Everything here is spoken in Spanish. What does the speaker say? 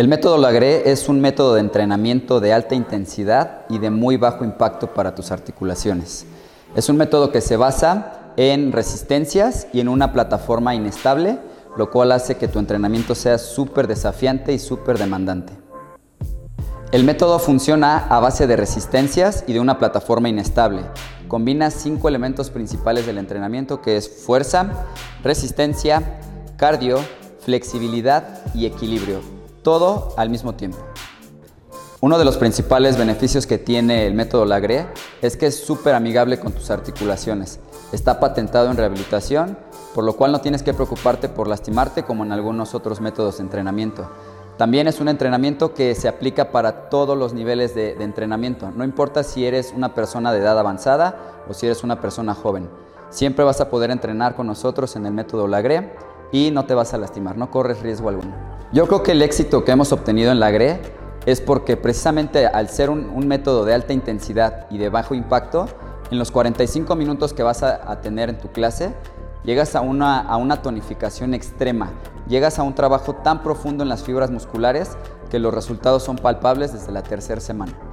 El método Lagré es un método de entrenamiento de alta intensidad y de muy bajo impacto para tus articulaciones. Es un método que se basa en resistencias y en una plataforma inestable, lo cual hace que tu entrenamiento sea súper desafiante y súper demandante. El método funciona a base de resistencias y de una plataforma inestable. Combina cinco elementos principales del entrenamiento que es fuerza, resistencia, cardio, flexibilidad y equilibrio todo al mismo tiempo. Uno de los principales beneficios que tiene el método Lagré es que es súper amigable con tus articulaciones. Está patentado en rehabilitación, por lo cual no tienes que preocuparte por lastimarte como en algunos otros métodos de entrenamiento. También es un entrenamiento que se aplica para todos los niveles de, entrenamiento. No importa si eres una persona de edad avanzada o si eres una persona joven. Siempre vas a poder entrenar con nosotros en el método Lagré y no te vas a lastimar, no corres riesgo alguno. Yo creo que el éxito que hemos obtenido en la GRE es porque precisamente al ser un, método de alta intensidad y de bajo impacto, en los 45 minutos que vas a, tener en tu clase, llegas a una, a una tonificación extrema, llegas a un trabajo tan profundo en las fibras musculares que los resultados son palpables desde la tercera semana.